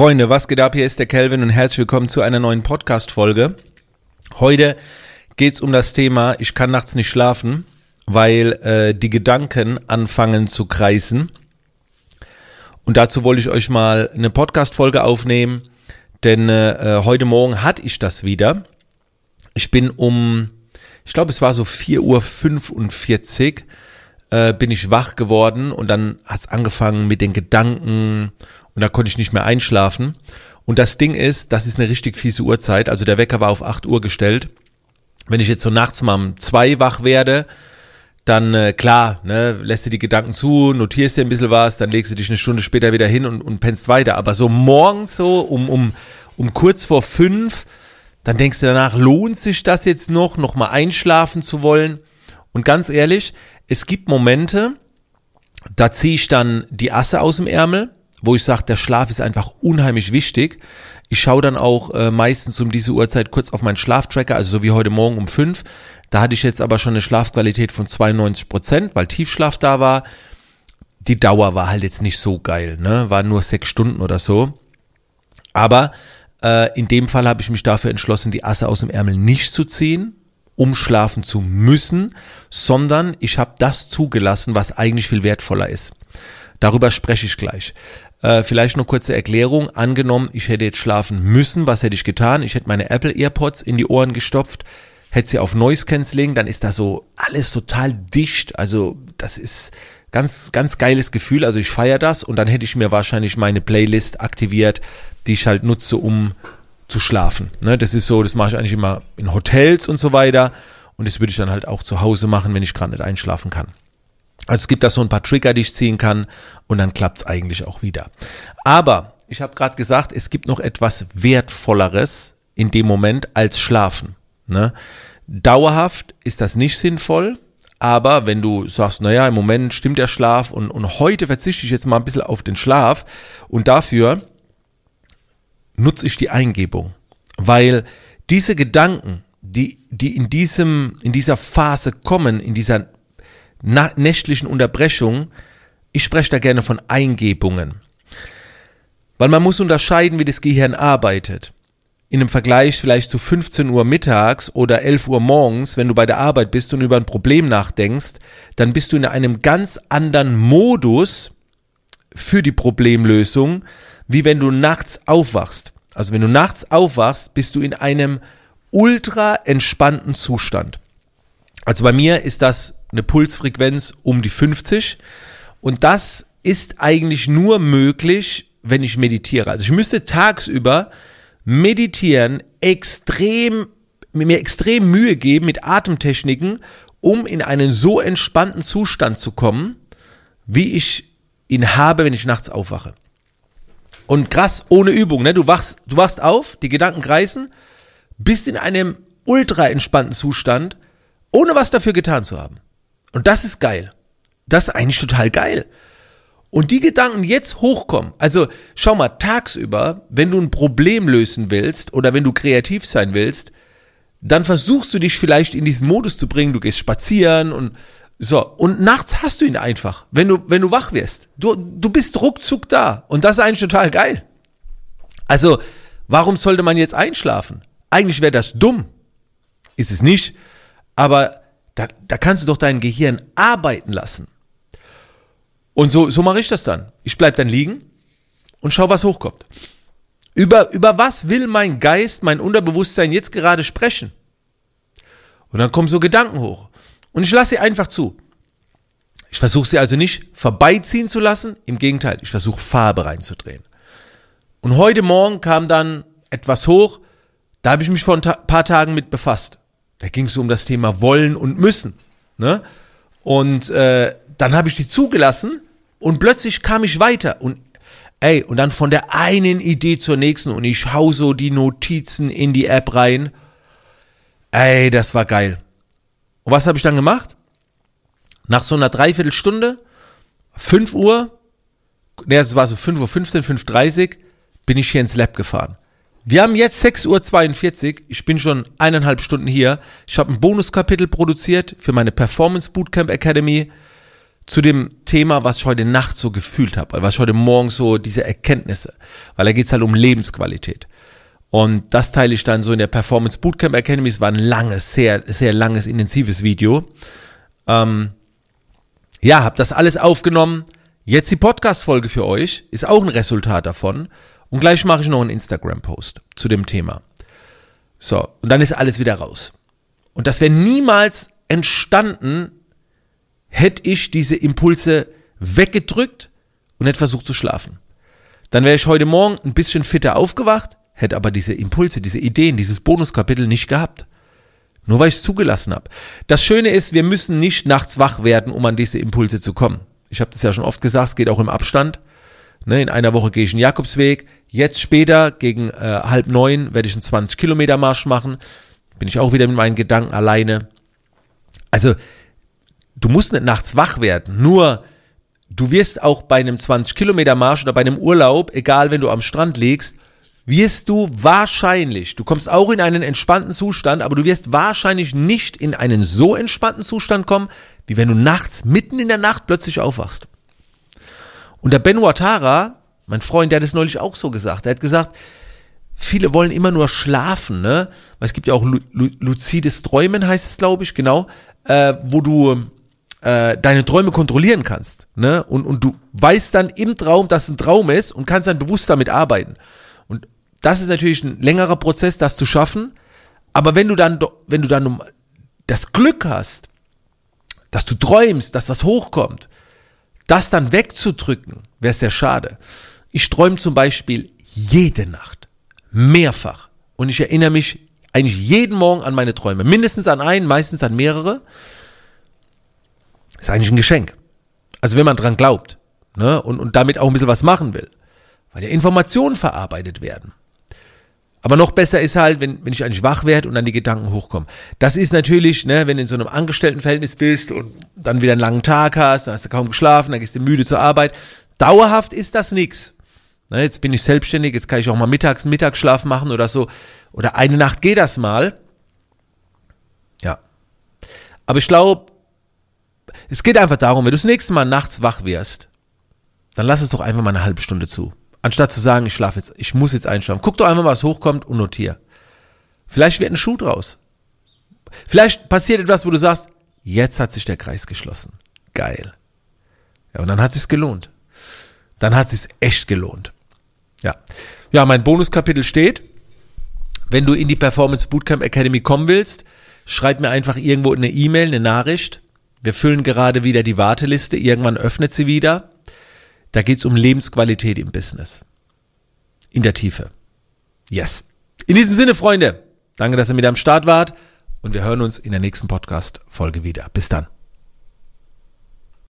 Freunde, was geht ab? Hier ist der Kelvin und herzlich willkommen zu einer neuen Podcast-Folge. Heute geht's um das Thema, ich kann nachts nicht schlafen, weil äh, die Gedanken anfangen zu kreisen. Und dazu wollte ich euch mal eine Podcast-Folge aufnehmen, denn äh, heute Morgen hatte ich das wieder. Ich bin um, ich glaube, es war so 4.45 Uhr, äh, bin ich wach geworden und dann hat's angefangen mit den Gedanken und da konnte ich nicht mehr einschlafen. Und das Ding ist, das ist eine richtig fiese Uhrzeit. Also der Wecker war auf 8 Uhr gestellt. Wenn ich jetzt so nachts mal um zwei wach werde, dann äh, klar, ne, lässt du die Gedanken zu, notierst dir ein bisschen was, dann legst du dich eine Stunde später wieder hin und, und pennst weiter. Aber so morgens so um, um, um kurz vor fünf, dann denkst du danach, lohnt sich das jetzt noch, noch mal einschlafen zu wollen? Und ganz ehrlich, es gibt Momente, da ziehe ich dann die Asse aus dem Ärmel, wo ich sage, der Schlaf ist einfach unheimlich wichtig. Ich schaue dann auch äh, meistens um diese Uhrzeit kurz auf meinen Schlaftracker, also so wie heute Morgen um fünf. Da hatte ich jetzt aber schon eine Schlafqualität von 92 Prozent, weil Tiefschlaf da war. Die Dauer war halt jetzt nicht so geil, ne? War nur sechs Stunden oder so. Aber äh, in dem Fall habe ich mich dafür entschlossen, die Asse aus dem Ärmel nicht zu ziehen, um schlafen zu müssen, sondern ich habe das zugelassen, was eigentlich viel wertvoller ist. Darüber spreche ich gleich. Äh, vielleicht noch kurze Erklärung. Angenommen, ich hätte jetzt schlafen müssen, was hätte ich getan? Ich hätte meine Apple AirPods in die Ohren gestopft, hätte sie auf Noise Cancelling, dann ist da so alles total dicht. Also das ist ganz, ganz geiles Gefühl. Also ich feiere das und dann hätte ich mir wahrscheinlich meine Playlist aktiviert, die ich halt nutze, um zu schlafen. Ne, das ist so, das mache ich eigentlich immer in Hotels und so weiter. Und das würde ich dann halt auch zu Hause machen, wenn ich gerade nicht einschlafen kann. Also es gibt da so ein paar Trigger, die ich ziehen kann und dann klappt's eigentlich auch wieder. Aber ich habe gerade gesagt, es gibt noch etwas Wertvolleres in dem Moment als Schlafen. Ne? Dauerhaft ist das nicht sinnvoll, aber wenn du sagst, naja, im Moment stimmt der Schlaf und, und heute verzichte ich jetzt mal ein bisschen auf den Schlaf und dafür nutze ich die Eingebung. Weil diese Gedanken, die, die in diesem, in dieser Phase kommen, in dieser nächtlichen Unterbrechung, ich spreche da gerne von Eingebungen. Weil man muss unterscheiden, wie das Gehirn arbeitet. In einem Vergleich vielleicht zu 15 Uhr mittags oder 11 Uhr morgens, wenn du bei der Arbeit bist und über ein Problem nachdenkst, dann bist du in einem ganz anderen Modus für die Problemlösung, wie wenn du nachts aufwachst. Also wenn du nachts aufwachst, bist du in einem ultra entspannten Zustand. Also bei mir ist das eine Pulsfrequenz um die 50 und das ist eigentlich nur möglich, wenn ich meditiere. Also ich müsste tagsüber meditieren, extrem, mir extrem Mühe geben mit Atemtechniken, um in einen so entspannten Zustand zu kommen, wie ich ihn habe, wenn ich nachts aufwache. Und krass, ohne Übung, ne? Du wachst, du wachst auf, die Gedanken kreisen, bist in einem ultra entspannten Zustand, ohne was dafür getan zu haben. Und das ist geil. Das ist eigentlich total geil. Und die Gedanken jetzt hochkommen. Also schau mal, tagsüber, wenn du ein Problem lösen willst oder wenn du kreativ sein willst, dann versuchst du dich vielleicht in diesen Modus zu bringen, du gehst spazieren und so. Und nachts hast du ihn einfach, wenn du, wenn du wach wirst. Du, du bist ruckzuck da. Und das ist eigentlich total geil. Also, warum sollte man jetzt einschlafen? Eigentlich wäre das dumm. Ist es nicht. Aber da, da kannst du doch dein Gehirn arbeiten lassen. Und so, so mache ich das dann. Ich bleibe dann liegen und schau, was hochkommt. Über, über was will mein Geist, mein Unterbewusstsein jetzt gerade sprechen? Und dann kommen so Gedanken hoch. Und ich lasse sie einfach zu. Ich versuche sie also nicht vorbeiziehen zu lassen. Im Gegenteil, ich versuche Farbe reinzudrehen. Und heute Morgen kam dann etwas hoch, da habe ich mich vor ein paar Tagen mit befasst. Da ging es um das Thema wollen und müssen. Ne? Und äh, dann habe ich die zugelassen und plötzlich kam ich weiter und ey, und dann von der einen Idee zur nächsten und ich hau so die Notizen in die App rein. Ey, das war geil. Und was habe ich dann gemacht? Nach so einer Dreiviertelstunde, 5 Uhr, ne, es war so 5 Uhr 15, 5.30 Uhr, bin ich hier ins Lab gefahren. Wir haben jetzt 6.42 Uhr. Ich bin schon eineinhalb Stunden hier. Ich habe ein Bonuskapitel produziert für meine Performance Bootcamp Academy zu dem Thema, was ich heute Nacht so gefühlt habe, was ich heute Morgen so, diese Erkenntnisse, weil da geht's halt um Lebensqualität. Und das teile ich dann so in der Performance Bootcamp Academy. Es war ein langes, sehr, sehr langes, intensives Video. Ähm, ja, habe das alles aufgenommen. Jetzt die Podcast-Folge für euch ist auch ein Resultat davon. Und gleich mache ich noch einen Instagram-Post zu dem Thema. So, und dann ist alles wieder raus. Und das wäre niemals entstanden, hätte ich diese Impulse weggedrückt und hätte versucht zu schlafen. Dann wäre ich heute Morgen ein bisschen fitter aufgewacht, hätte aber diese Impulse, diese Ideen, dieses Bonuskapitel nicht gehabt. Nur weil ich es zugelassen habe. Das Schöne ist, wir müssen nicht nachts wach werden, um an diese Impulse zu kommen. Ich habe das ja schon oft gesagt, es geht auch im Abstand. Ne, in einer Woche gehe ich einen Jakobsweg. Jetzt später, gegen äh, halb neun, werde ich einen 20 Kilometer Marsch machen. Bin ich auch wieder mit meinen Gedanken alleine. Also, du musst nicht nachts wach werden. Nur, du wirst auch bei einem 20 Kilometer Marsch oder bei einem Urlaub, egal wenn du am Strand liegst, wirst du wahrscheinlich, du kommst auch in einen entspannten Zustand, aber du wirst wahrscheinlich nicht in einen so entspannten Zustand kommen, wie wenn du nachts, mitten in der Nacht plötzlich aufwachst. Und der Ben Watara, mein Freund, der hat es neulich auch so gesagt. Er hat gesagt, viele wollen immer nur schlafen, ne? Weil es gibt ja auch lu lu luzides Träumen, heißt es, glaube ich, genau, äh, wo du äh, deine Träume kontrollieren kannst, ne? Und, und du weißt dann im Traum, dass es ein Traum ist und kannst dann bewusst damit arbeiten. Und das ist natürlich ein längerer Prozess, das zu schaffen. Aber wenn du dann, wenn du dann das Glück hast, dass du träumst, dass was hochkommt, das dann wegzudrücken, wäre sehr schade. Ich träume zum Beispiel jede Nacht, mehrfach. Und ich erinnere mich eigentlich jeden Morgen an meine Träume. Mindestens an einen, meistens an mehrere. ist eigentlich ein Geschenk. Also wenn man dran glaubt ne, und, und damit auch ein bisschen was machen will. Weil ja Informationen verarbeitet werden. Aber noch besser ist halt, wenn, wenn ich eigentlich wach werde und dann die Gedanken hochkommen. Das ist natürlich, ne, wenn du in so einem Angestelltenverhältnis bist und dann wieder einen langen Tag hast, dann hast du kaum geschlafen, dann gehst du müde zur Arbeit. Dauerhaft ist das nix. Ne, jetzt bin ich selbstständig, jetzt kann ich auch mal mittags einen Mittagsschlaf machen oder so. Oder eine Nacht geht das mal. Ja. Aber ich glaube, es geht einfach darum, wenn du das nächste Mal nachts wach wirst, dann lass es doch einfach mal eine halbe Stunde zu. Anstatt zu sagen, ich schlafe jetzt, ich muss jetzt einschlafen. Guck doch einmal, was hochkommt und notier. Vielleicht wird ein Schuh draus. Vielleicht passiert etwas, wo du sagst, jetzt hat sich der Kreis geschlossen. Geil. Ja, und dann hat sich's gelohnt. Dann hat sich's echt gelohnt. Ja. Ja, mein Bonuskapitel steht. Wenn du in die Performance Bootcamp Academy kommen willst, schreib mir einfach irgendwo eine E-Mail, eine Nachricht. Wir füllen gerade wieder die Warteliste. Irgendwann öffnet sie wieder. Da geht es um Lebensqualität im Business. In der Tiefe. Yes. In diesem Sinne, Freunde, danke, dass ihr mit am Start wart und wir hören uns in der nächsten Podcast-Folge wieder. Bis dann.